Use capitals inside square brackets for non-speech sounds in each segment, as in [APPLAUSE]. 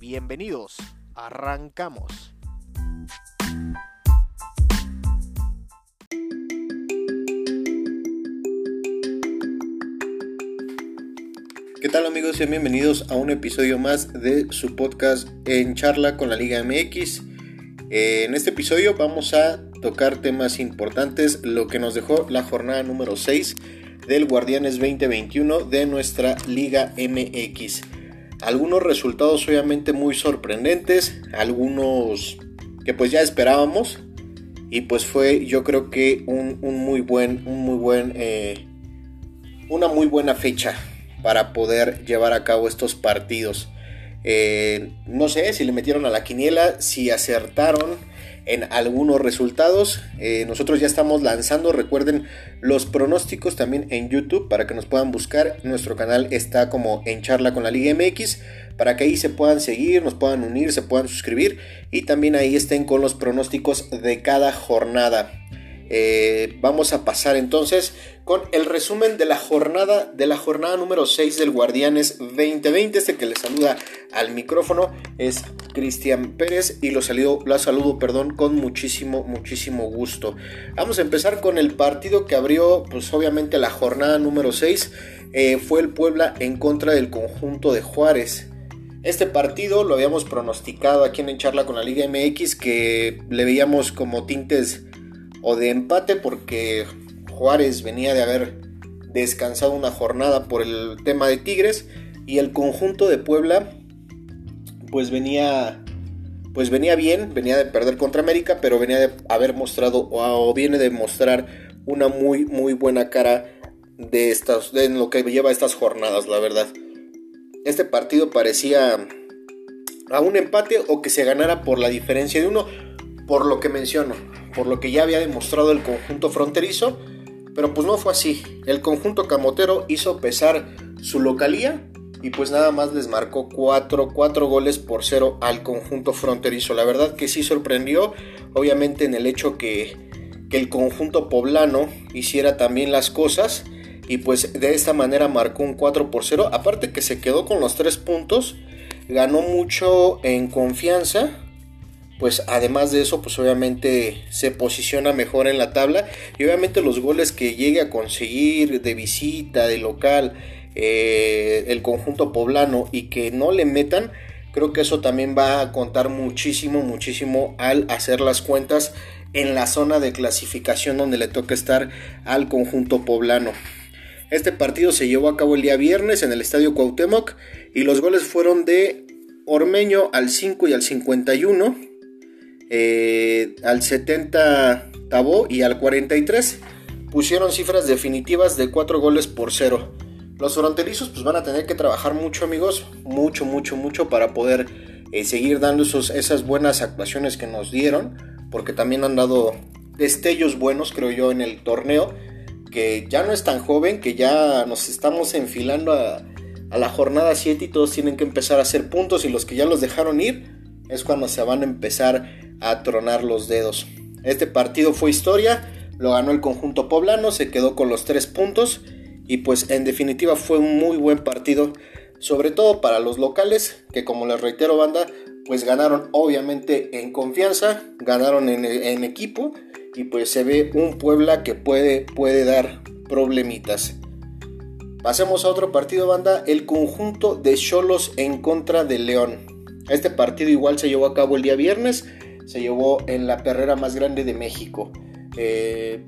Bienvenidos, arrancamos. ¿Qué tal amigos? Sean bienvenidos a un episodio más de su podcast en charla con la Liga MX. Eh, en este episodio vamos a tocar temas importantes, lo que nos dejó la jornada número 6 del Guardianes 2021 de nuestra Liga MX. Algunos resultados obviamente muy sorprendentes, algunos que pues ya esperábamos y pues fue yo creo que un, muy buen, un muy buen, eh, una muy buena fecha para poder llevar a cabo estos partidos. Eh, no sé si le metieron a la quiniela, si acertaron en algunos resultados. Eh, nosotros ya estamos lanzando, recuerden los pronósticos también en YouTube para que nos puedan buscar. Nuestro canal está como en charla con la Liga MX para que ahí se puedan seguir, nos puedan unir, se puedan suscribir y también ahí estén con los pronósticos de cada jornada. Eh, vamos a pasar entonces con el resumen de la jornada de la jornada número 6 del Guardianes 2020. Este que le saluda al micrófono es Cristian Pérez y lo saludo, lo saludo perdón, con muchísimo, muchísimo gusto. Vamos a empezar con el partido que abrió, pues obviamente la jornada número 6. Eh, fue el Puebla en contra del conjunto de Juárez. Este partido lo habíamos pronosticado aquí en Charla con la Liga MX que le veíamos como tintes o de empate porque Juárez venía de haber descansado una jornada por el tema de Tigres y el conjunto de Puebla pues venía pues venía bien, venía de perder contra América, pero venía de haber mostrado o, viene de mostrar una muy muy buena cara de estas de lo que lleva estas jornadas, la verdad. Este partido parecía a un empate o que se ganara por la diferencia de uno, por lo que menciono por lo que ya había demostrado el conjunto fronterizo, pero pues no fue así. El conjunto camotero hizo pesar su localía y pues nada más les marcó 4, goles por 0 al conjunto fronterizo. La verdad que sí sorprendió, obviamente en el hecho que, que el conjunto poblano hiciera también las cosas y pues de esta manera marcó un 4 por 0. Aparte que se quedó con los 3 puntos, ganó mucho en confianza pues además de eso, pues obviamente se posiciona mejor en la tabla y obviamente los goles que llegue a conseguir de visita, de local, eh, el conjunto poblano y que no le metan, creo que eso también va a contar muchísimo, muchísimo al hacer las cuentas en la zona de clasificación donde le toca estar al conjunto poblano. Este partido se llevó a cabo el día viernes en el Estadio Cuauhtémoc y los goles fueron de Ormeño al 5 y al 51 eh, al 70 Tabó y al 43 pusieron cifras definitivas de 4 goles por 0. Los fronterizos pues van a tener que trabajar mucho amigos, mucho, mucho, mucho para poder eh, seguir dando esos, esas buenas actuaciones que nos dieron, porque también han dado destellos buenos creo yo en el torneo, que ya no es tan joven, que ya nos estamos enfilando a, a la jornada 7 y todos tienen que empezar a hacer puntos y los que ya los dejaron ir es cuando se van a empezar a tronar los dedos. Este partido fue historia, lo ganó el conjunto poblano, se quedó con los tres puntos y pues en definitiva fue un muy buen partido, sobre todo para los locales, que como les reitero banda, pues ganaron obviamente en confianza, ganaron en, equipo y pues se ve un Puebla que puede, puede dar problemitas. Pasemos a otro partido banda, el conjunto de Cholos en contra de León. Este partido igual se llevó a cabo el día viernes, se llevó en la perrera más grande de México. Eh,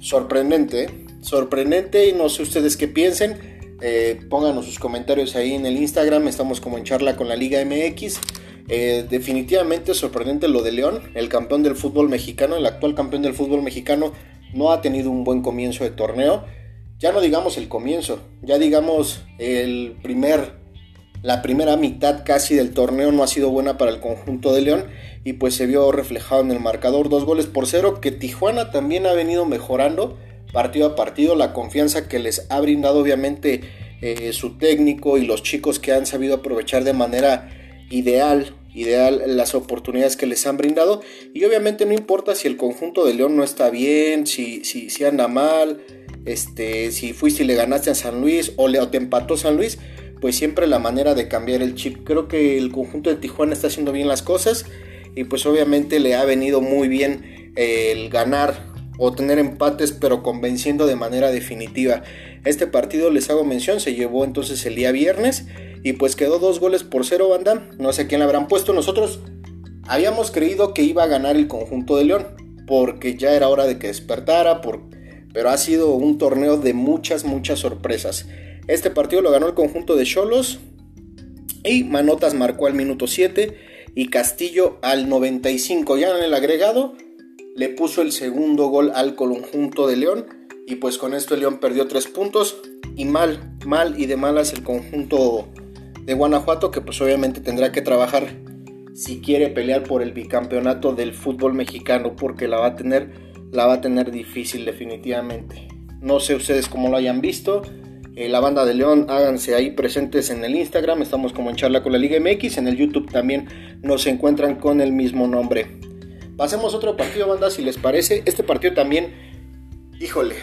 sorprendente, sorprendente y no sé ustedes qué piensen. Eh, pónganos sus comentarios ahí en el Instagram, estamos como en charla con la Liga MX. Eh, definitivamente sorprendente lo de León, el campeón del fútbol mexicano, el actual campeón del fútbol mexicano, no ha tenido un buen comienzo de torneo. Ya no digamos el comienzo, ya digamos el primer la primera mitad casi del torneo no ha sido buena para el conjunto de León y pues se vio reflejado en el marcador. Dos goles por cero que Tijuana también ha venido mejorando partido a partido. La confianza que les ha brindado obviamente eh, su técnico y los chicos que han sabido aprovechar de manera ideal ideal las oportunidades que les han brindado. Y obviamente no importa si el conjunto de León no está bien si, si, si anda mal este, si fuiste y le ganaste a San Luis o, le, o te empató San Luis pues siempre la manera de cambiar el chip. Creo que el conjunto de Tijuana está haciendo bien las cosas y pues obviamente le ha venido muy bien el ganar o tener empates pero convenciendo de manera definitiva. Este partido les hago mención, se llevó entonces el día viernes y pues quedó dos goles por cero banda. No sé quién le habrán puesto. Nosotros habíamos creído que iba a ganar el conjunto de León porque ya era hora de que despertara, por... pero ha sido un torneo de muchas, muchas sorpresas. Este partido lo ganó el conjunto de Cholos y Manotas marcó al minuto 7 y Castillo al 95. Ya en el agregado le puso el segundo gol al conjunto de León y pues con esto el León perdió 3 puntos y mal, mal y de malas el conjunto de Guanajuato que pues obviamente tendrá que trabajar si quiere pelear por el bicampeonato del fútbol mexicano porque la va a tener la va a tener difícil definitivamente. No sé ustedes cómo lo hayan visto. Eh, la banda de León, háganse ahí presentes en el Instagram, estamos como en charla con la Liga MX, en el YouTube también nos encuentran con el mismo nombre. Pasemos a otro partido, banda, si les parece. Este partido también, híjole,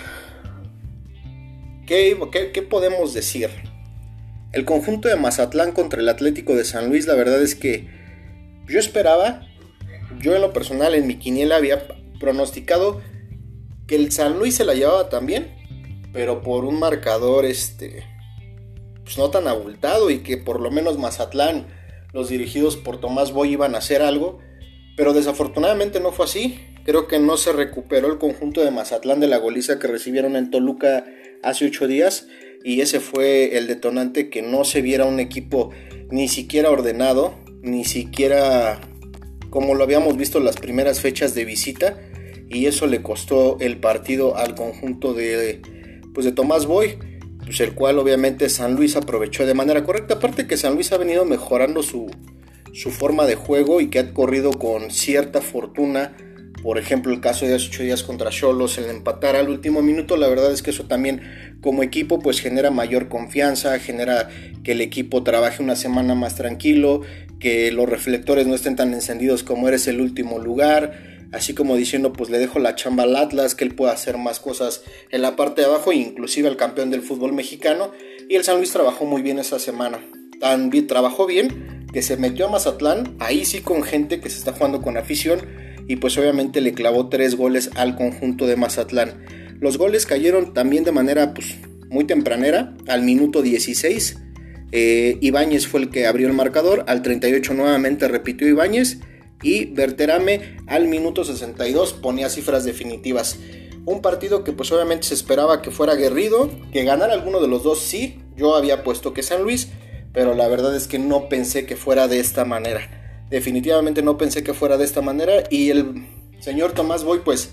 ¿qué, qué, podemos decir? El conjunto de Mazatlán contra el Atlético de San Luis, la verdad es que yo esperaba, yo en lo personal en mi quiniela había pronosticado que el San Luis se la llevaba también pero por un marcador este pues no tan abultado y que por lo menos Mazatlán, los dirigidos por Tomás Boy iban a hacer algo, pero desafortunadamente no fue así. Creo que no se recuperó el conjunto de Mazatlán de la goliza que recibieron en Toluca hace ocho días y ese fue el detonante que no se viera un equipo ni siquiera ordenado, ni siquiera como lo habíamos visto en las primeras fechas de visita y eso le costó el partido al conjunto de pues de Tomás Boy, pues el cual obviamente San Luis aprovechó de manera correcta. Aparte que San Luis ha venido mejorando su, su forma de juego y que ha corrido con cierta fortuna. Por ejemplo, el caso de hace 8 días contra Cholos, el empatar al último minuto, la verdad es que eso también como equipo pues genera mayor confianza, genera que el equipo trabaje una semana más tranquilo, que los reflectores no estén tan encendidos como eres el último lugar, así como diciendo pues le dejo la chamba al Atlas, que él pueda hacer más cosas en la parte de abajo, inclusive al campeón del fútbol mexicano, y el San Luis trabajó muy bien esa semana, también trabajó bien, que se metió a Mazatlán, ahí sí con gente que se está jugando con afición, y pues obviamente le clavó tres goles al conjunto de Mazatlán. Los goles cayeron también de manera pues muy tempranera, al minuto 16, eh, Ibáñez fue el que abrió el marcador, al 38 nuevamente repitió Ibáñez, y Berterame al minuto 62 ponía cifras definitivas. Un partido que pues obviamente se esperaba que fuera aguerrido, que ganara alguno de los dos sí, yo había puesto que San Luis, pero la verdad es que no pensé que fuera de esta manera. Definitivamente no pensé que fuera de esta manera y el señor Tomás Boy pues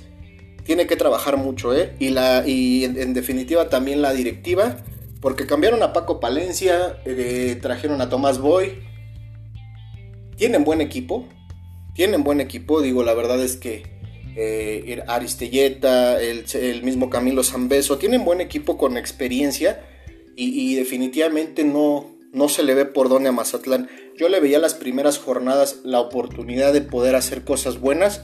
tiene que trabajar mucho, ¿eh? Y, la, y en, definitiva también la directiva, porque cambiaron a Paco Palencia, eh, trajeron a Tomás Boy, tienen buen equipo, tienen buen equipo, digo, la verdad es que eh, Aristelleta, el, mismo Camilo Zambeso, tienen buen equipo con experiencia y, definitivamente no, no se le ve por dónde a Mazatlán. Yo le veía las primeras jornadas la oportunidad de poder hacer cosas buenas.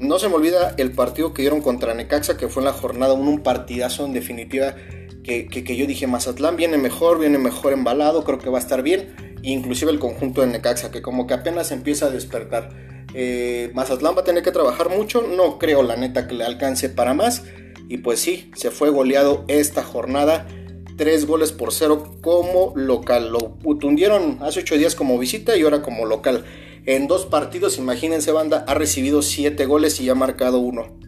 No se me olvida el partido que dieron contra Necaxa, que fue en la jornada 1, un partidazo en definitiva, que, que, yo dije, Mazatlán viene mejor, viene mejor embalado, creo que va a estar bien. Inclusive el conjunto de Necaxa, que como que apenas empieza a despertar. Eh, Mazatlán va a tener que trabajar mucho, no creo la neta que le alcance para más. Y pues sí, se fue goleado esta jornada. Tres goles por cero como local. Lo tundieron hace ocho días como visita y ahora como local. En dos partidos, imagínense, banda, ha recibido siete goles y ha marcado uno.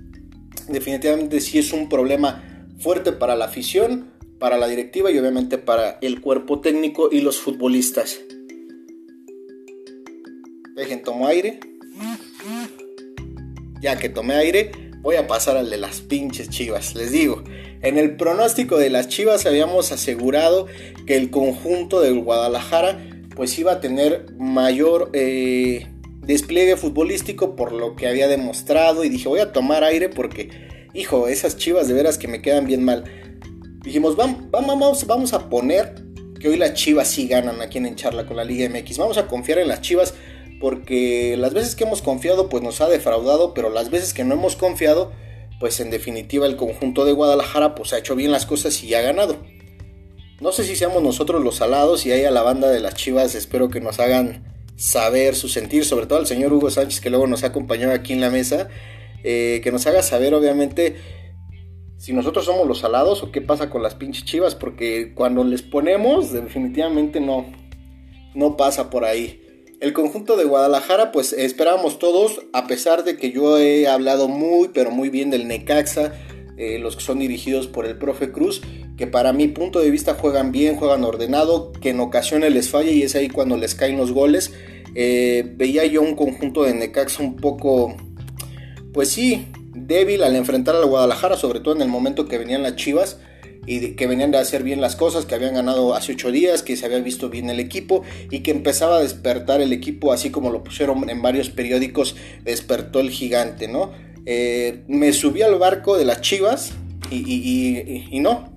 Definitivamente sí es un problema fuerte para la afición, para la directiva y obviamente para el cuerpo técnico y los futbolistas. Dejen, tomo aire. Ya que tomé aire, voy a pasar al de las pinches chivas. Les digo, en el pronóstico de las chivas habíamos asegurado que el conjunto del Guadalajara pues iba a tener mayor eh, despliegue futbolístico por lo que había demostrado y dije voy a tomar aire porque, hijo, esas chivas de veras que me quedan bien mal. Dijimos, vamos, vamos, vamos a poner que hoy las chivas sí ganan aquí en Charla con la Liga MX. Vamos a confiar en las chivas porque las veces que hemos confiado pues nos ha defraudado, pero las veces que no hemos confiado pues en definitiva el conjunto de Guadalajara pues ha hecho bien las cosas y ha ganado. No sé si seamos nosotros los alados y a la banda de las chivas, espero que nos hagan saber su sentir, sobre todo al señor Hugo Sánchez que luego nos ha acompañado aquí en la mesa, eh, que nos haga saber obviamente si nosotros somos los alados o qué pasa con las pinches chivas, porque cuando les ponemos definitivamente no, no pasa por ahí. El conjunto de Guadalajara, pues esperábamos todos, a pesar de que yo he hablado muy, pero muy bien del Necaxa, eh, los que son dirigidos por el profe Cruz, que para mi punto de vista juegan bien, juegan ordenado, que en ocasiones les falla y es ahí cuando les caen los goles. Eh, veía yo un conjunto de Necaxa un poco, pues sí, débil al enfrentar al Guadalajara, sobre todo en el momento que venían las Chivas y que venían de hacer bien las cosas, que habían ganado hace ocho días, que se había visto bien el equipo y que empezaba a despertar el equipo, así como lo pusieron en varios periódicos, despertó el gigante, ¿no? Eh, me subí al barco de las Chivas y, y, no,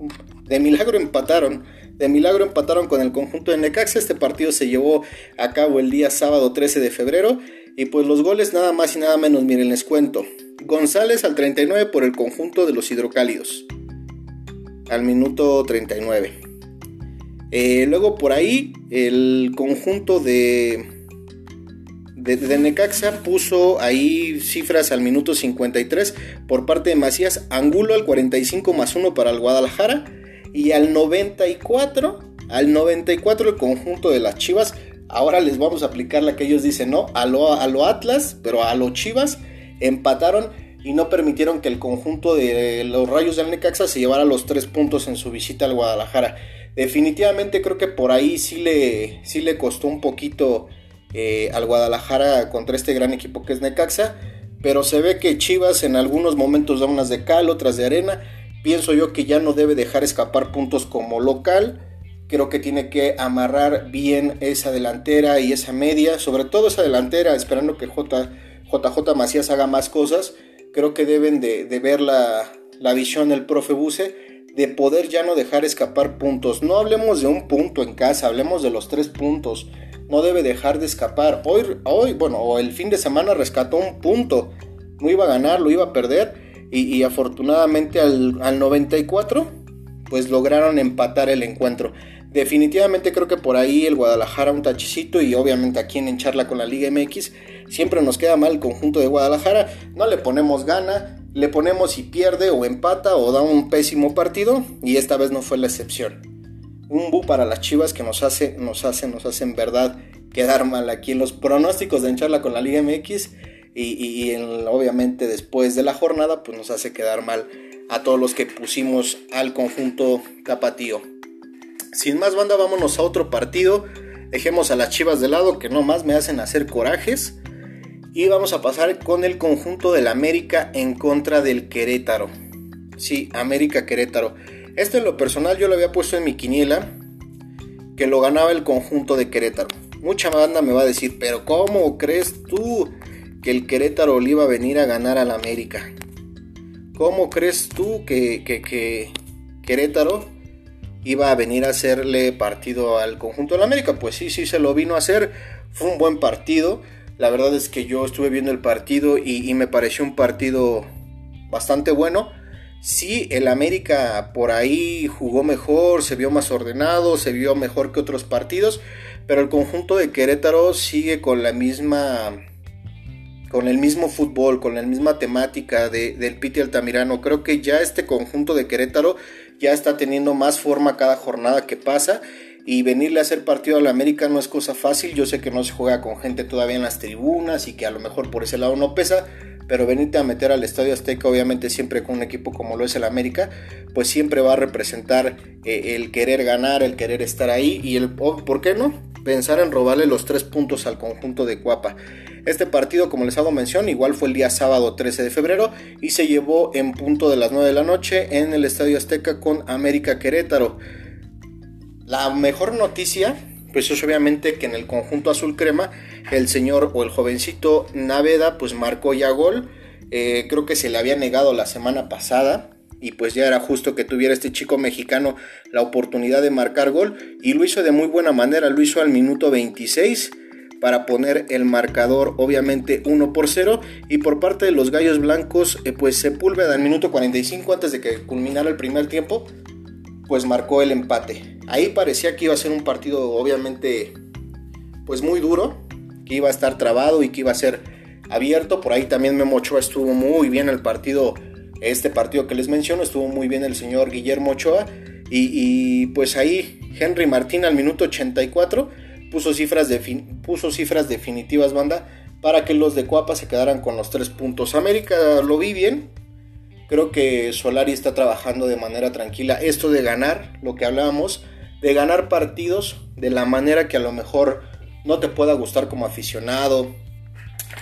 de milagro empataron. De milagro empataron con el conjunto de Necaxa. Este partido se llevó a cabo el día sábado 13 de febrero. Y pues los goles nada más y nada menos, miren, les cuento. González al 39 por el conjunto de los hidrocálidos al minuto 39. Eh, luego por ahí el conjunto de, de, Necaxa puso ahí cifras al minuto 53 por parte de Macías, Angulo al 45 más 1 para el Guadalajara y al 94, al 94 el conjunto de las Chivas. Ahora les vamos a aplicar la que ellos dicen, ¿no? A lo, a lo Atlas, pero a los Chivas empataron y no permitieron que el conjunto de los Rayos del Necaxa se llevara los tres puntos en su visita al Guadalajara. Definitivamente creo que por ahí sí le, sí le costó un poquito eh, al Guadalajara contra este gran equipo que es Necaxa, pero se ve que Chivas en algunos momentos da unas de cal, otras de arena. Pienso yo que ya no debe dejar escapar puntos como local. Creo que tiene que amarrar bien esa delantera y esa media, sobre todo esa delantera, esperando que J, JJ Macías haga más cosas creo que deben de, ver la, visión del profe Buse de poder ya no dejar escapar puntos. No hablemos de un punto en casa, hablemos de los tres puntos. No debe dejar de escapar. Hoy, hoy bueno, el fin de semana rescató un punto. No iba a ganar, lo iba a perder. Y, afortunadamente al, al 94, pues lograron empatar el encuentro. Definitivamente creo que por ahí el Guadalajara un tachicito y obviamente aquí en Charla con la Liga MX siempre nos queda mal el conjunto de Guadalajara, no le ponemos gana, le ponemos si pierde o empata o da un pésimo partido y esta vez no fue la excepción. Un bu para las Chivas que nos hace, nos hace, nos hace en verdad quedar mal aquí en los pronósticos de Charla con la Liga MX y, obviamente después de la jornada pues nos hace quedar mal a todos los que pusimos al conjunto tapatío. Sin más banda, vámonos a otro partido. Dejemos a las chivas de lado que no más me hacen hacer corajes. Y vamos a pasar con el conjunto del América en contra del Querétaro. Sí, América Querétaro. Este en lo personal yo lo había puesto en mi quiniela. Que lo ganaba el conjunto de Querétaro. Mucha banda me va a decir, pero ¿cómo crees tú que el Querétaro le iba a venir a ganar al América? ¿Cómo crees tú que, que, que Querétaro iba a venir a hacerle partido al conjunto de la América. Pues sí, sí se lo vino a hacer. Fue un buen partido. La verdad es que yo estuve viendo el partido y, me pareció un partido bastante bueno. Sí, el América por ahí jugó mejor, se vio más ordenado, se vio mejor que otros partidos, pero el conjunto de Querétaro sigue con la misma con el mismo fútbol, con la misma temática de, del Piti Altamirano. Creo que ya este conjunto de Querétaro ya está teniendo más forma cada jornada que pasa. Y venirle a hacer partido a la América no es cosa fácil. Yo sé que no se juega con gente todavía en las tribunas y que a lo mejor por ese lado no pesa. Pero venirte a meter al Estadio Azteca, obviamente siempre con un equipo como lo es el América, pues siempre va a representar eh, el querer ganar, el querer estar ahí y el, ¿por qué no? Pensar en robarle los tres puntos al conjunto de Cuapa. Este partido, como les hago mención, igual fue el día sábado 13 de febrero y se llevó en punto de las 9 de la noche en el Estadio Azteca con América Querétaro. La mejor noticia pues es obviamente que en el conjunto azul crema el señor o el jovencito Naveda pues marcó ya gol. Eh, creo que se le había negado la semana pasada y pues ya era justo que tuviera este chico mexicano la oportunidad de marcar gol y lo hizo de muy buena manera, lo hizo al minuto 26 para poner el marcador obviamente 1 por 0 y por parte de los Gallos Blancos eh, pues Sepúlveda al minuto 45 antes de que culminara el primer tiempo pues marcó el empate. Ahí parecía que iba a ser un partido obviamente pues muy duro, que iba a estar trabado y que iba a ser abierto. Por ahí también Memo Ochoa estuvo muy bien el partido, este partido que les menciono, estuvo muy bien el señor Guillermo Ochoa. Y, pues ahí Henry Martín al minuto 84 puso cifras, puso cifras definitivas, banda, para que los de Cuapa se quedaran con los tres puntos. América lo vi bien, Creo que Solari está trabajando de manera tranquila. Esto de ganar, lo que hablábamos, de ganar partidos de la manera que a lo mejor no te pueda gustar como aficionado,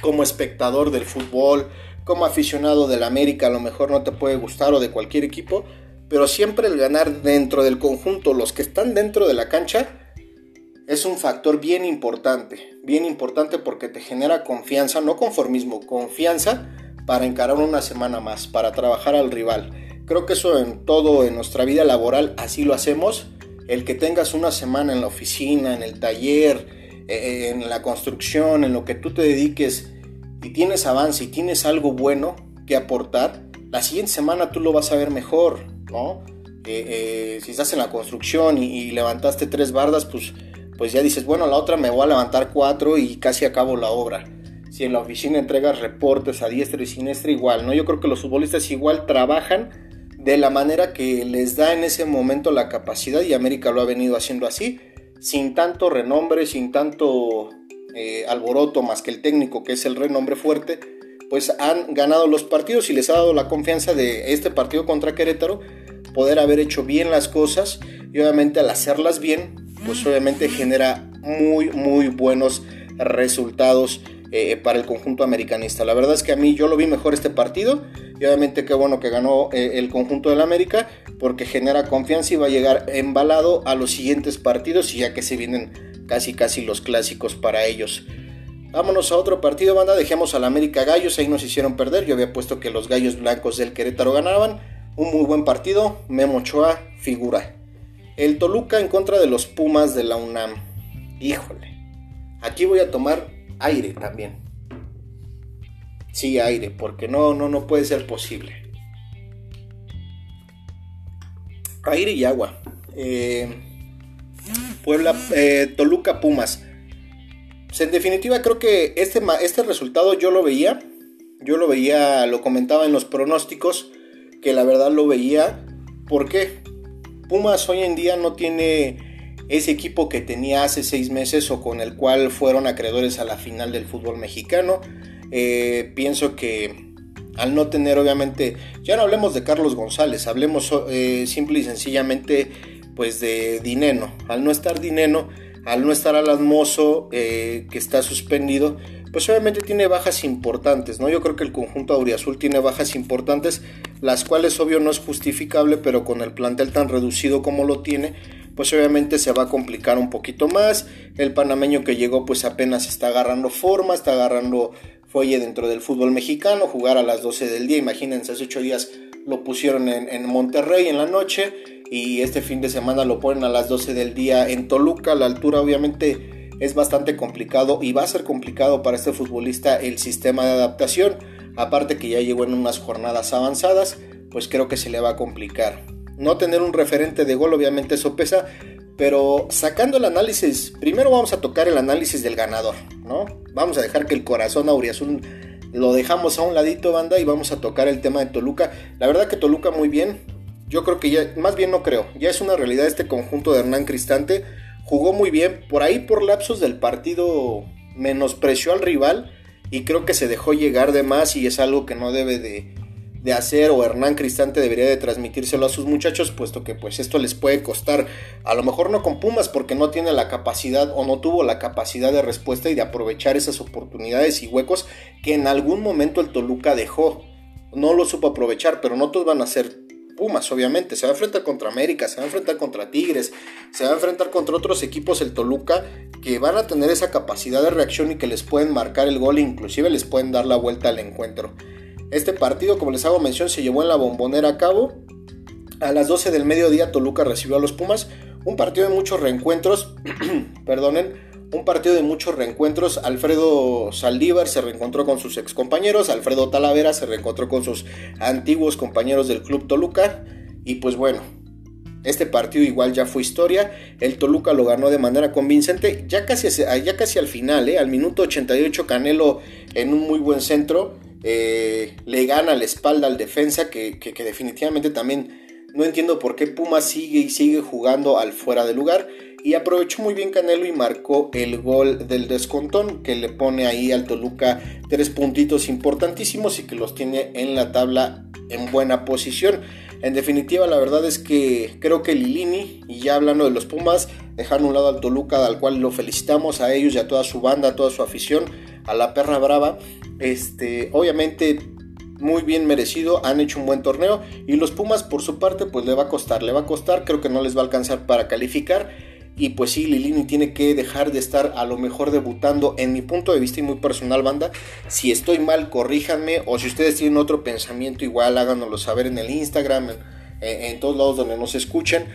como espectador del fútbol, como aficionado del América, a lo mejor no te puede gustar o de cualquier equipo, pero siempre el ganar dentro del conjunto, los que están dentro de la cancha, es un factor bien importante, bien importante porque te genera confianza, no conformismo, confianza para encarar una semana más, para trabajar al rival. Creo que eso en todo, en nuestra vida laboral, así lo hacemos. El que tengas una semana en la oficina, en el taller, eh, en la construcción, en lo que tú te dediques y tienes avance y tienes algo bueno que aportar, la siguiente semana tú lo vas a ver mejor, ¿no? Eh, eh, si estás en la construcción y, levantaste tres bardas, pues, pues ya dices, bueno, la otra me voy a levantar cuatro y casi acabo la obra si en la oficina entregas reportes a diestra y siniestra, igual, ¿no? Yo creo que los futbolistas igual trabajan de la manera que les da en ese momento la capacidad y América lo ha venido haciendo así, sin tanto renombre, sin tanto eh, alboroto más que el técnico que es el renombre fuerte, pues han ganado los partidos y les ha dado la confianza de este partido contra Querétaro poder haber hecho bien las cosas y obviamente al hacerlas bien, pues obviamente genera muy muy buenos resultados eh, para el conjunto americanista. La verdad es que a mí yo lo vi mejor este partido y obviamente qué bueno que ganó eh, el conjunto del América porque genera confianza y va a llegar embalado a los siguientes partidos y ya que se vienen casi casi los clásicos para ellos. Vámonos a otro partido, banda. Dejemos al América Gallos, ahí nos hicieron perder. Yo había puesto que los Gallos Blancos del Querétaro ganaban. Un muy buen partido. Memo Ochoa, figura. El Toluca en contra de los Pumas de la UNAM. Híjole. Aquí voy a tomar aire también. Sí, aire, porque no, no, no puede ser posible. Aire y agua. Eh, Puebla, eh, Toluca, Pumas. Pues, en definitiva, creo que este, este resultado yo lo veía. Yo lo veía, lo comentaba en los pronósticos, que la verdad lo veía. ¿Por qué? Pumas hoy en día no tiene ese equipo que tenía hace seis meses o con el cual fueron acreedores a la final del fútbol mexicano. Eh, pienso que al no tener obviamente, ya no hablemos de Carlos González, hablemos eh, simple y sencillamente pues de Dineno. Al no estar Dineno, al no estar Alan eh, que está suspendido, pues obviamente tiene bajas importantes, ¿no? Yo creo que el conjunto Auriazul tiene bajas importantes, las cuales obvio no es justificable, pero con el plantel tan reducido como lo tiene, pues obviamente se va a complicar un poquito más. El panameño que llegó pues apenas está agarrando forma, está agarrando fuelle dentro del fútbol mexicano, jugar a las 12 del día, imagínense, hace 8 días lo pusieron en, Monterrey en la noche y este fin de semana lo ponen a las 12 del día en Toluca, la altura obviamente es bastante complicado y va a ser complicado para este futbolista el sistema de adaptación, aparte que ya llegó en unas jornadas avanzadas, pues creo que se le va a complicar. No tener un referente de gol, obviamente eso pesa, pero sacando el análisis, primero vamos a tocar el análisis del ganador, ¿no? Vamos a dejar que el corazón auriazul lo dejamos a un ladito, banda, y vamos a tocar el tema de Toluca. La verdad que Toluca muy bien. Yo creo que ya, más bien no creo, ya es una realidad este conjunto de Hernán Cristante. Jugó muy bien, por ahí por lapsos del partido menospreció al rival y creo que se dejó llegar de más y es algo que no debe de, de hacer o Hernán Cristante debería de transmitírselo a sus muchachos, puesto que pues esto les puede costar, a lo mejor no con Pumas porque no tiene la capacidad o no tuvo la capacidad de respuesta y de aprovechar esas oportunidades y huecos que en algún momento el Toluca dejó. No lo supo aprovechar, pero no todos van a ser Pumas, obviamente. Se va a enfrentar contra América, se va a enfrentar contra Tigres, se va a enfrentar contra otros equipos, el Toluca, que van a tener esa capacidad de reacción y que les pueden marcar el gol e inclusive les pueden dar la vuelta al encuentro. Este partido, como les hago mención, se llevó en la bombonera a cabo. A las 12 del mediodía Toluca recibió a los Pumas. Un partido de muchos reencuentros. [CLEARS THROAT] perdonen un partido de muchos reencuentros. Alfredo Saldívar se reencontró con sus excompañeros, Alfredo Talavera se reencontró con sus antiguos compañeros del Club Toluca. Y pues bueno, este partido igual ya fue historia. El Toluca lo ganó de manera convincente. Ya casi, ya casi al final, ¿eh? al minuto 88, Canelo en un muy buen centro. Eh, le gana la espalda al defensa que, definitivamente también no entiendo por qué Puma sigue y sigue jugando al fuera de lugar y aprovechó muy bien Canelo y marcó el gol del descontón que le pone ahí al Toluca tres puntitos importantísimos y que los tiene en la tabla en buena posición. En definitiva, la verdad es que creo que Lilini, y ya hablando de los Pumas, dejaron un lado al Toluca, al cual lo felicitamos a ellos y a toda su banda, a toda su afición, a la perra brava. Este, obviamente muy bien merecido, han hecho un buen torneo y los Pumas por su parte pues le va a costar, le va a costar, creo que no les va a alcanzar para calificar y pues sí, Lilini tiene que dejar de estar a lo mejor debutando en mi punto de vista y muy personal banda. Si estoy mal, corríjanme o si ustedes tienen otro pensamiento igual, háganoslo saber en el Instagram, en, todos lados donde nos escuchen.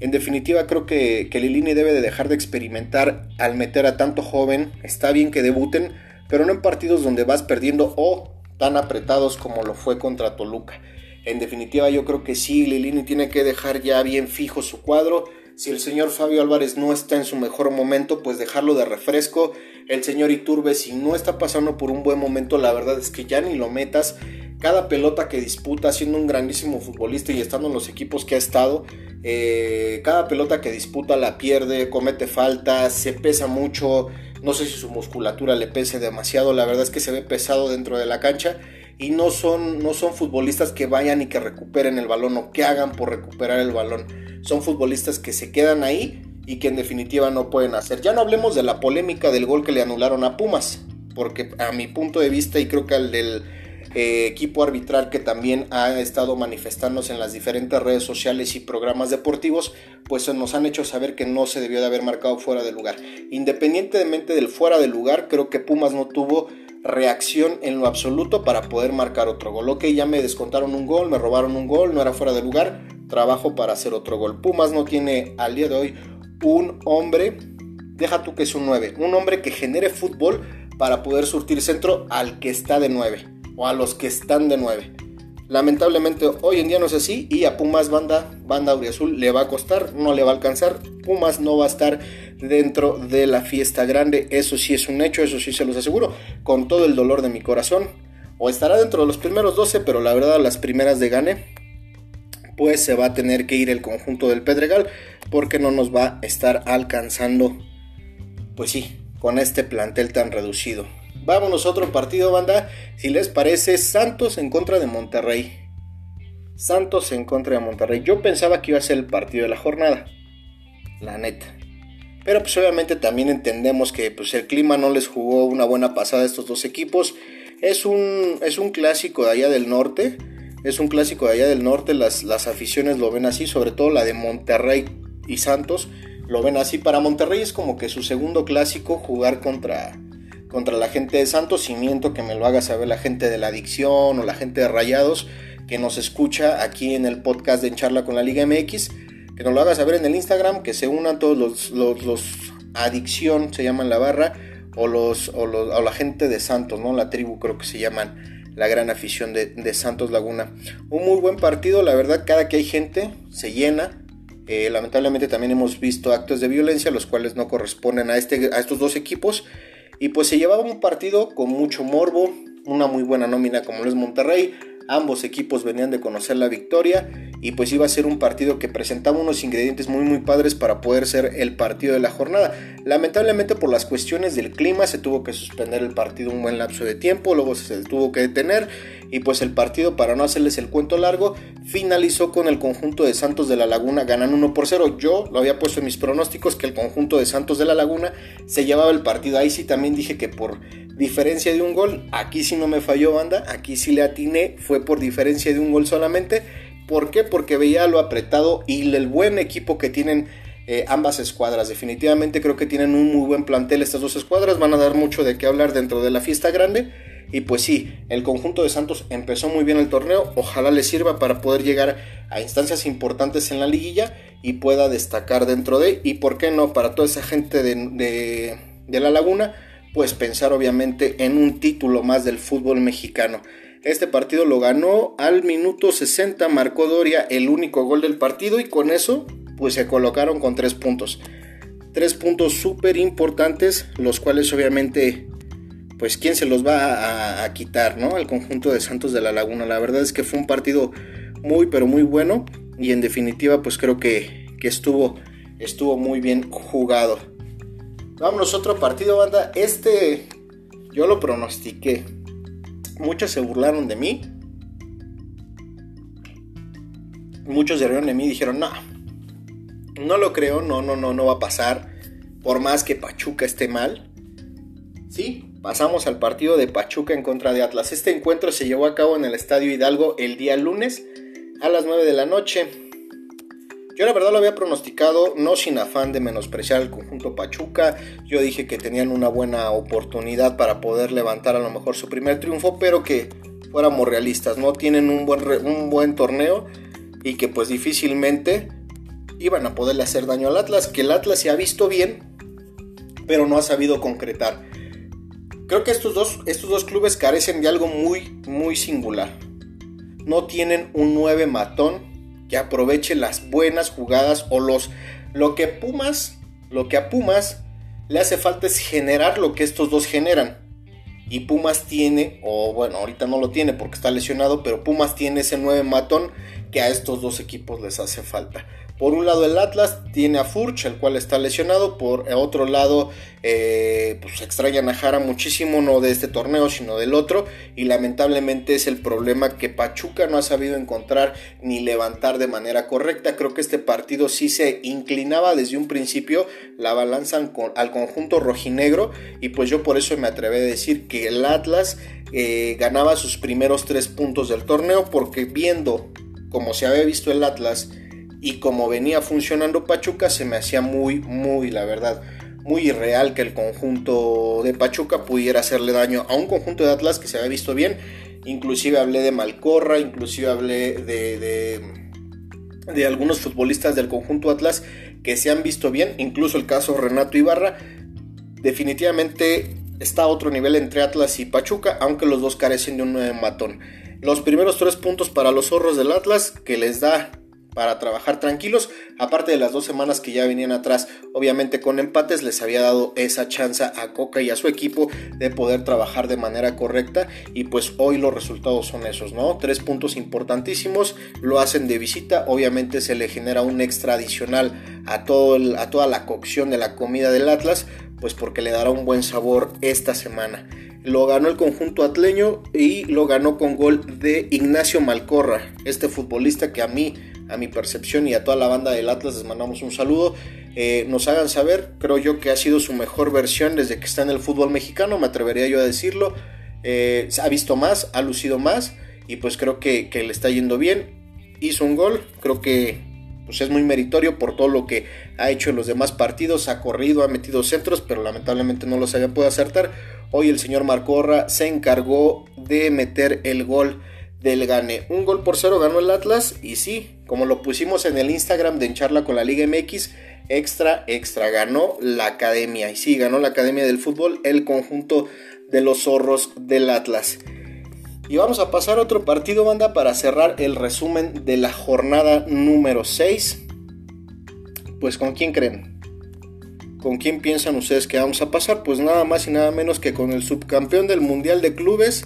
En definitiva, creo que, que Lilini debe de dejar de experimentar al meter a tanto joven. Está bien que debuten, pero no en partidos donde vas perdiendo o tan apretados como lo fue contra Toluca. En definitiva, yo creo que sí, Lilini tiene que dejar ya bien fijo su cuadro. Si el señor Fabio Álvarez no está en su mejor momento, pues dejarlo de refresco. El señor Iturbe, si no está pasando por un buen momento, la verdad es que ya ni lo metas. Cada pelota que disputa, siendo un grandísimo futbolista y estando en los equipos que ha estado, eh, cada pelota que disputa la pierde, comete faltas, se pesa mucho. No sé si su musculatura le pese demasiado, la verdad es que se ve pesado dentro de la cancha y no son, no son futbolistas que vayan y que recuperen el balón o que hagan por recuperar el balón. Son futbolistas que se quedan ahí y que en definitiva no pueden hacer. Ya no hablemos de la polémica del gol que le anularon a Pumas, porque a mi punto de vista y creo que al del eh, equipo arbitral que también ha estado manifestándose en las diferentes redes sociales y programas deportivos, pues nos han hecho saber que no se debió de haber marcado fuera de lugar. Independientemente del fuera de lugar, creo que Pumas no tuvo reacción en lo absoluto para poder marcar otro gol. Ok, ya me descontaron un gol, me robaron un gol, no era fuera de lugar, trabajo para hacer otro gol. Pumas no tiene al día de hoy un hombre, deja tú que es un 9, un hombre que genere fútbol para poder surtir centro al que está de 9 o a los que están de 9. Lamentablemente hoy en día no es así y a Pumas banda, banda Auriazul le va a costar, no le va a alcanzar. Pumas no va a estar dentro de la fiesta grande, eso sí es un hecho, eso sí se los aseguro, con todo el dolor de mi corazón. O estará dentro de los primeros 12, pero la verdad las primeras de gane, pues se va a tener que ir el conjunto del Pedregal porque no nos va a estar alcanzando, pues sí, con este plantel tan reducido. Vámonos a otro partido, banda. Si les parece, Santos en contra de Monterrey. Santos en contra de Monterrey. Yo pensaba que iba a ser el partido de la jornada. La neta. Pero pues obviamente también entendemos que pues, el clima no les jugó una buena pasada a estos dos equipos. Es un, es un clásico de allá del norte. Es un clásico de allá del norte. Las, las aficiones lo ven así. Sobre todo la de Monterrey y Santos. Lo ven así. Para Monterrey es como que su segundo clásico jugar contra, contra la gente de Santos y miento que me lo haga saber la gente de la adicción o la gente de Rayados que nos escucha aquí en el podcast de En Charla con la Liga MX, que nos lo haga saber en el Instagram, que se unan todos los, los, adicción, se llaman la barra, o, los, o, la gente de Santos, ¿no? La tribu creo que se llaman la gran afición de, Santos Laguna. Un muy buen partido, la verdad, cada que hay gente se llena. Eh, lamentablemente también hemos visto actos de violencia, los cuales no corresponden a, este, a estos dos equipos. Y pues se llevaba un partido con mucho morbo, una muy buena nómina como lo es Monterrey. Ambos equipos venían de conocer la victoria y pues iba a ser un partido que presentaba unos ingredientes muy muy padres para poder ser el partido de la jornada. Lamentablemente por las cuestiones del clima se tuvo que suspender el partido un buen lapso de tiempo, luego se tuvo que detener y pues el partido para no hacerles el cuento largo finalizó con el conjunto de Santos de la Laguna ganando 1 por 0. Yo lo había puesto en mis pronósticos que el conjunto de Santos de la Laguna se llevaba el partido. Ahí sí también dije que por diferencia de un gol, aquí sí no me falló banda, aquí sí le atiné, fue por diferencia de un gol solamente ¿Por qué? Porque veía lo apretado y el buen equipo que tienen eh, ambas escuadras. Definitivamente creo que tienen un muy buen plantel estas dos escuadras, van a dar mucho de qué hablar dentro de la fiesta grande. Y pues sí, el conjunto de Santos empezó muy bien el torneo, ojalá le sirva para poder llegar a instancias importantes en la liguilla y pueda destacar dentro de, y por qué no, para toda esa gente de, de la laguna, pues pensar obviamente en un título más del fútbol mexicano. Este partido lo ganó al minuto 60, marcó Doria el único gol del partido y con eso pues se colocaron con tres puntos. Tres puntos súper importantes, los cuales obviamente, pues quién se los va a, quitar, ¿no? Al conjunto de Santos de la Laguna. La verdad es que fue un partido muy, pero muy bueno y en definitiva, pues creo que, que estuvo, estuvo muy bien jugado. Vámonos otro partido, banda. Este yo lo pronostiqué. Muchos se burlaron de mí. Muchos se rieron de mí y dijeron, no, no lo creo, no, no, no, no va a pasar. Por más que Pachuca esté mal. Sí, pasamos al partido de Pachuca en contra de Atlas. Este encuentro se llevó a cabo en el Estadio Hidalgo el día lunes a las 9 de la noche. Yo la verdad lo había pronosticado, no sin afán de menospreciar el conjunto Pachuca. Yo dije que tenían una buena oportunidad para poder levantar a lo mejor su primer triunfo, pero que fuéramos realistas, no tienen un buen, un buen torneo y que pues difícilmente iban a poderle hacer daño al Atlas, que el Atlas se ha visto bien, pero no ha sabido concretar. Creo que estos dos, estos dos clubes carecen de algo muy, muy singular. No tienen un 9 matón que aproveche las buenas jugadas o los... Lo que Pumas, lo que a Pumas le hace falta es generar lo que estos dos generan. Y Pumas tiene, o bueno, ahorita no lo tiene porque está lesionado, pero Pumas tiene ese 9 matón que a estos dos equipos les hace falta. Por un lado el Atlas tiene a Furch, el cual está lesionado. Por otro lado, eh, pues extrañan a Jara muchísimo, no de este torneo, sino del otro. Y lamentablemente es el problema que Pachuca no ha sabido encontrar ni levantar de manera correcta. Creo que este partido sí se inclinaba desde un principio la balanza al conjunto rojinegro. Y pues yo por eso me atreví a decir que el Atlas eh, ganaba sus primeros tres puntos del torneo. Porque viendo como se había visto el Atlas y como venía funcionando Pachuca se me hacía muy, muy, la verdad, muy irreal que el conjunto de Pachuca pudiera hacerle daño a un conjunto de Atlas que se había visto bien. Inclusive hablé de Malcorra, inclusive hablé de, de, de algunos futbolistas del conjunto Atlas que se han visto bien, incluso el caso Renato Ibarra. Definitivamente está a otro nivel entre Atlas y Pachuca, aunque los dos carecen de un matón. Los primeros tres puntos para los zorros del Atlas, que les da para trabajar tranquilos, aparte de las dos semanas que ya venían atrás, obviamente con empates les había dado esa chance a Coca y a su equipo de poder trabajar de manera correcta y pues hoy los resultados son esos, ¿no? Tres puntos importantísimos, lo hacen de visita, obviamente se le genera un extra adicional a, todo a toda la cocción de la comida del Atlas, pues porque le dará un buen sabor esta semana. Lo ganó el conjunto atleño y lo ganó con gol de Ignacio Malcorra, este futbolista que a mí a mi percepción y a toda la banda del Atlas les mandamos un saludo. Eh, nos hagan saber, creo yo que ha sido su mejor versión desde que está en el fútbol mexicano, me atrevería yo a decirlo. Eh, ha visto más, ha lucido más y pues creo que, le está yendo bien. Hizo un gol, creo que pues es muy meritorio por todo lo que ha hecho en los demás partidos, ha corrido, ha metido centros, pero lamentablemente no los había podido acertar. Hoy el señor Marcorra se encargó de meter el gol del Gane. Un gol por cero ganó el Atlas y sí, como lo pusimos en el Instagram de Encharla con la Liga MX, extra, extra, ganó la academia. Y sí, ganó la academia del fútbol, el conjunto de los zorros del Atlas. Y vamos a pasar a otro partido, banda, para cerrar el resumen de la jornada número 6. Pues con quién creen? ¿Con quién piensan ustedes que vamos a pasar? Pues nada más y nada menos que con el subcampeón del Mundial de Clubes,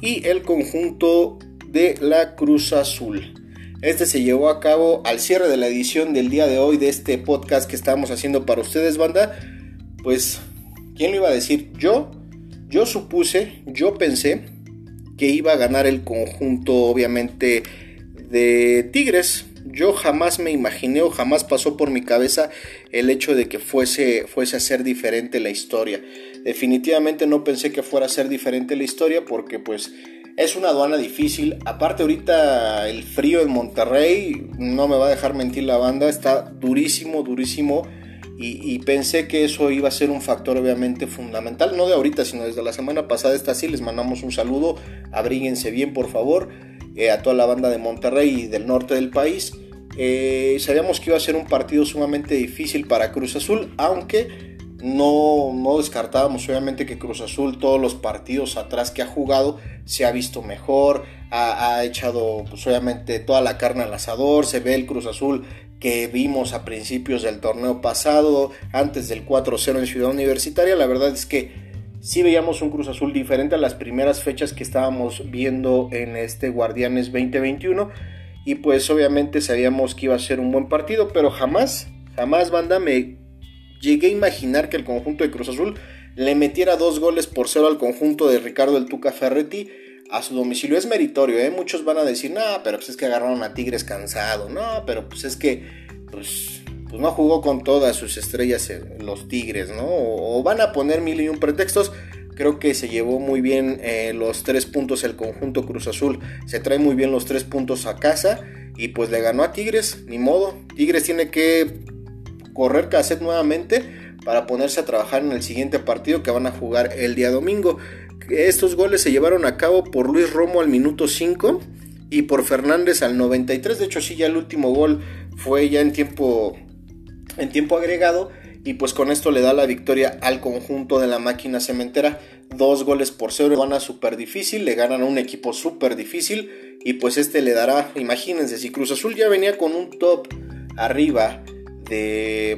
y el conjunto de la Cruz Azul. Este se llevó a cabo al cierre de la edición del día de hoy de este podcast que estamos haciendo para ustedes, banda. Pues, ¿quién lo iba a decir? Yo, yo supuse, yo pensé que iba a ganar el conjunto, obviamente, de Tigres. Yo jamás me imaginé o jamás pasó por mi cabeza el hecho de que fuese, fuese a ser diferente la historia. Definitivamente no pensé que fuera a ser diferente la historia porque pues Es una aduana difícil. Aparte ahorita el frío en Monterrey, no me va a dejar mentir la banda, está durísimo, durísimo. Y, pensé que eso iba a ser un factor obviamente fundamental, no de ahorita, sino desde la semana pasada está así. Les mandamos un saludo, abríguense bien por favor, eh, a toda la banda de Monterrey y del norte del país. Eh, sabíamos que iba a ser un partido sumamente difícil para Cruz Azul, aunque no, no descartábamos obviamente que Cruz Azul todos los partidos atrás que ha jugado se ha visto mejor, ha, echado pues obviamente toda la carne al asador, se ve el Cruz Azul que vimos a principios del torneo pasado, antes del 4-0 en Ciudad Universitaria, la verdad es que sí veíamos un Cruz Azul diferente a las primeras fechas que estábamos viendo en este Guardianes 2021 y pues obviamente sabíamos que iba a ser un buen partido, pero jamás, jamás banda me llegué a imaginar que el conjunto de Cruz Azul le metiera dos goles por cero al conjunto de Ricardo el Tuca Ferretti a su domicilio. Es meritorio, ¿eh? Muchos van a decir, no, pero pues es que agarraron a Tigres cansado, no, pero pues es que, pues, pues no jugó con todas sus estrellas los Tigres, ¿no? O, van a poner mil y un pretextos. Creo que se llevó muy bien eh, los tres puntos el conjunto Cruz Azul. Se trae muy bien los tres puntos a casa. Y pues le ganó a Tigres, ni modo. Tigres tiene que correr cassette nuevamente para ponerse a trabajar en el siguiente partido que van a jugar el día domingo. Estos goles se llevaron a cabo por Luis Romo al minuto 5 y por Fernández al 93. De hecho, sí, ya el último gol fue ya en tiempo, en tiempo agregado. Y pues con esto le da la victoria al conjunto de la máquina cementera. Dos goles por cero. Gana súper difícil. Le ganan a un equipo súper difícil. Y pues este le dará, imagínense, si Cruz Azul ya venía con un top arriba de,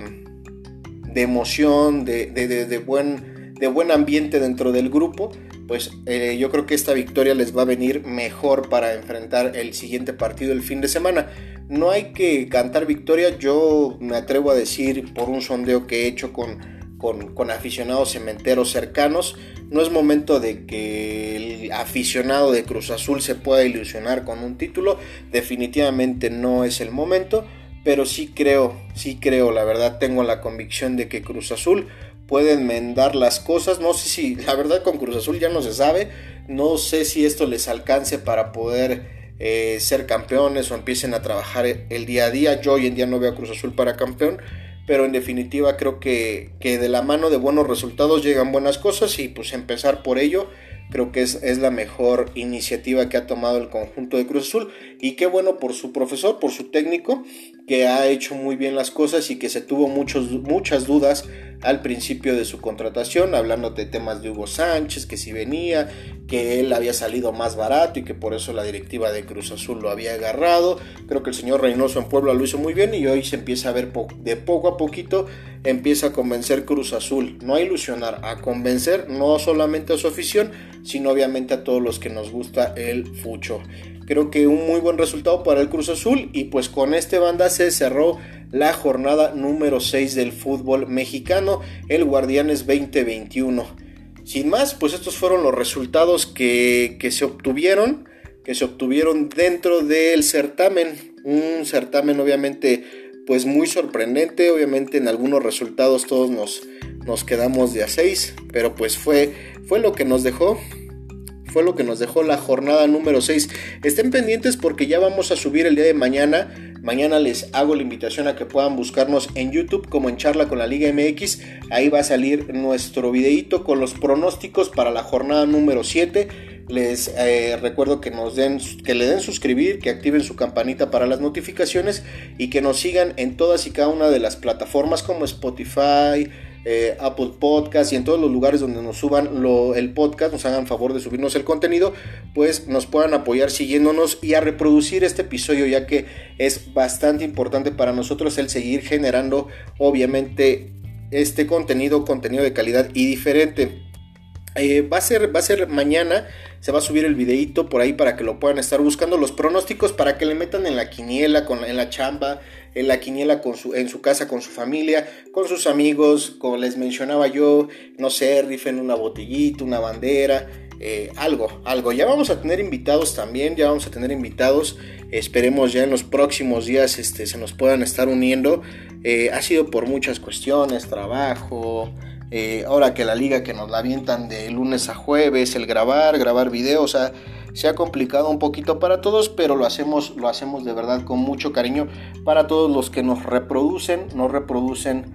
emoción, de, buen, de buen ambiente dentro del grupo, pues eh, yo creo que esta victoria les va a venir mejor para enfrentar el siguiente partido el fin de semana. No hay que cantar victoria, yo me atrevo a decir por un sondeo que he hecho con, con, aficionados cementeros cercanos. No es momento de que el aficionado de Cruz Azul se pueda ilusionar con un título. Definitivamente no es el momento pero sí creo, sí creo, la verdad tengo la convicción de que Cruz Azul puede enmendar las cosas. No sé si, la verdad con Cruz Azul ya no se sabe, no sé si esto les alcance para poder eh, ser campeones o empiecen a trabajar el día a día. Yo hoy en día no veo a Cruz Azul para campeón, pero en definitiva creo que, que de la mano de buenos resultados llegan buenas cosas y pues empezar por ello creo que es, es, la mejor iniciativa que ha tomado el conjunto de Cruz Azul y qué bueno por su profesor, por su técnico que ha hecho muy bien las cosas y que se tuvo muchos, muchas dudas al principio de su contratación, hablando de temas de Hugo Sánchez, que si venía, que él había salido más barato y que por eso la directiva de Cruz Azul lo había agarrado. Creo que el señor Reynoso en Puebla lo hizo muy bien y hoy se empieza a ver de poco a poquito, empieza a convencer Cruz Azul, no a ilusionar, a convencer no solamente a su afición, sino obviamente a todos los que nos gusta el fucho. Creo que un muy buen resultado para el Cruz Azul y pues con este banda se cerró la jornada número 6 del fútbol mexicano, el Guardianes 2021. Sin más, pues estos fueron los resultados que, que se obtuvieron, que se obtuvieron dentro del certamen. Un certamen obviamente pues muy sorprendente, obviamente en algunos resultados todos nos, nos quedamos de a 6, pero pues fue, fue lo que nos dejó fue lo que nos dejó la jornada número 6. Estén pendientes porque ya vamos a subir el día de mañana. Mañana les hago la invitación a que puedan buscarnos en YouTube como en Charla con la Liga MX. Ahí va a salir nuestro videito con los pronósticos para la jornada número 7. Les eh, recuerdo que nos den, que le den suscribir, que activen su campanita para las notificaciones y que nos sigan en todas y cada una de las plataformas como Spotify, eh, Apple Podcast y en todos los lugares donde nos suban el podcast, nos hagan favor de subirnos el contenido, pues nos puedan apoyar siguiéndonos y a reproducir este episodio, ya que es bastante importante para nosotros el seguir generando, obviamente, este contenido, contenido de calidad y diferente. Eh, va, a ser, va a ser mañana, se va a subir el videito por ahí para que lo puedan estar buscando, los pronósticos para que le metan en la quiniela, con, en la chamba, en la quiniela con su, en su casa con su familia, con sus amigos, como les mencionaba yo, no sé, rifen una botellita, una bandera, eh, algo, algo. Ya vamos a tener invitados también, ya vamos a tener invitados, esperemos ya en los próximos días este, se nos puedan estar uniendo. Eh, ha sido por muchas cuestiones, trabajo, eh, ahora que la liga que nos la avientan de lunes a jueves, el grabar, grabar videos, Se ha complicado un poquito para todos, pero lo hacemos, lo hacemos de verdad con mucho cariño para todos los que nos reproducen, nos reproducen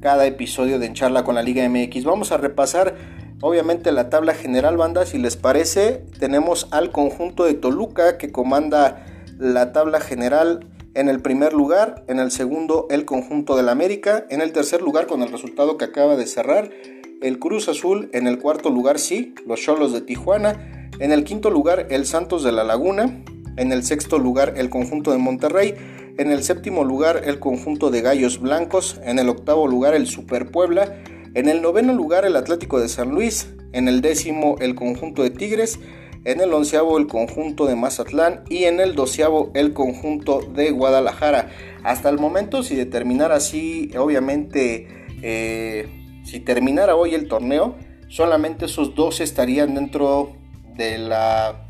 cada episodio de En Charla con la Liga MX. Vamos a repasar obviamente la tabla general, banda. Si les parece, tenemos al conjunto de Toluca que comanda la tabla general en el primer lugar, en el segundo el conjunto del América, en el tercer lugar con el resultado que acaba de cerrar, el Cruz Azul, en el cuarto lugar sí, los Cholos de Tijuana, en el quinto lugar el Santos de la Laguna, en el sexto lugar el conjunto de Monterrey, en el séptimo lugar el conjunto de Gallos Blancos, en el octavo lugar el Super Puebla, en el noveno lugar el Atlético de San Luis, en el décimo el conjunto de Tigres, en el onceavo el conjunto de Mazatlán y en el doceavo el conjunto de Guadalajara. Hasta el momento, si determinara así, obviamente, eh, si terminara hoy el torneo, solamente esos dos estarían dentro de la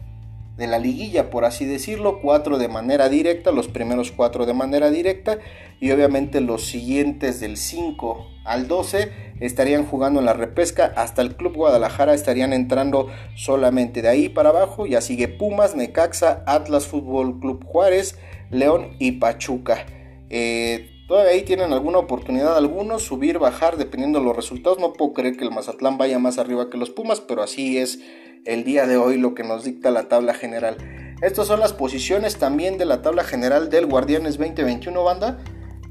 de la liguilla, por así decirlo, cuatro de manera directa, los primeros cuatro de manera directa y obviamente los siguientes del 5 al 12 estarían jugando en la repesca, hasta el Club Guadalajara estarían entrando solamente de ahí para abajo, ya sigue Pumas, Necaxa, Atlas Fútbol Club Juárez, León y Pachuca. Eh, todavía ahí tienen alguna oportunidad algunos, subir, bajar, dependiendo de los resultados. No puedo creer que el Mazatlán vaya más arriba que los Pumas, pero así es el día de hoy lo que nos dicta la tabla general. Estas son las posiciones también de la tabla general del Guardianes 2021 banda.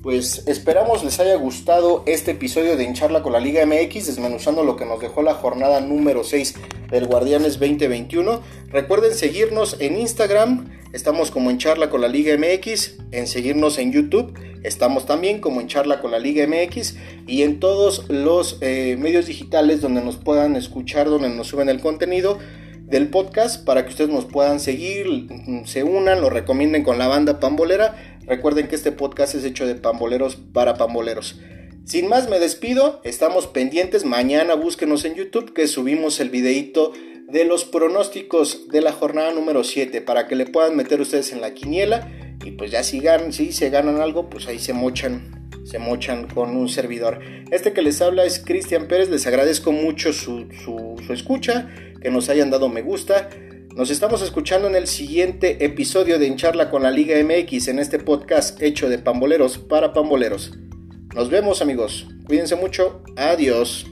Pues esperamos les haya gustado este episodio de Hincharla con la Liga MX, desmenuzando lo que nos dejó la jornada número 6 del Guardianes 2021. Recuerden seguirnos en Instagram, estamos como en Charla con la Liga MX, en seguirnos en YouTube, estamos también como en Charla con la Liga MX y en todos los eh, medios digitales donde nos puedan escuchar, donde nos suben el contenido del podcast para que ustedes nos puedan seguir, se unan, lo recomienden con la banda pambolera. Recuerden que este podcast es hecho de pamboleros para pamboleros. Sin más me despido, estamos pendientes, mañana búsquenos en YouTube que subimos el videito de los pronósticos de la jornada número 7 para que le puedan meter ustedes en la quiniela y pues ya si, ganan, si se ganan algo pues ahí se mochan se mochan con un servidor. Este que les habla es Cristian Pérez, les agradezco mucho su, su escucha, que nos hayan dado me gusta. Nos estamos escuchando en el siguiente episodio de Encharla con la Liga MX en este podcast hecho de pamboleros para pamboleros. Nos vemos amigos, cuídense mucho, adiós.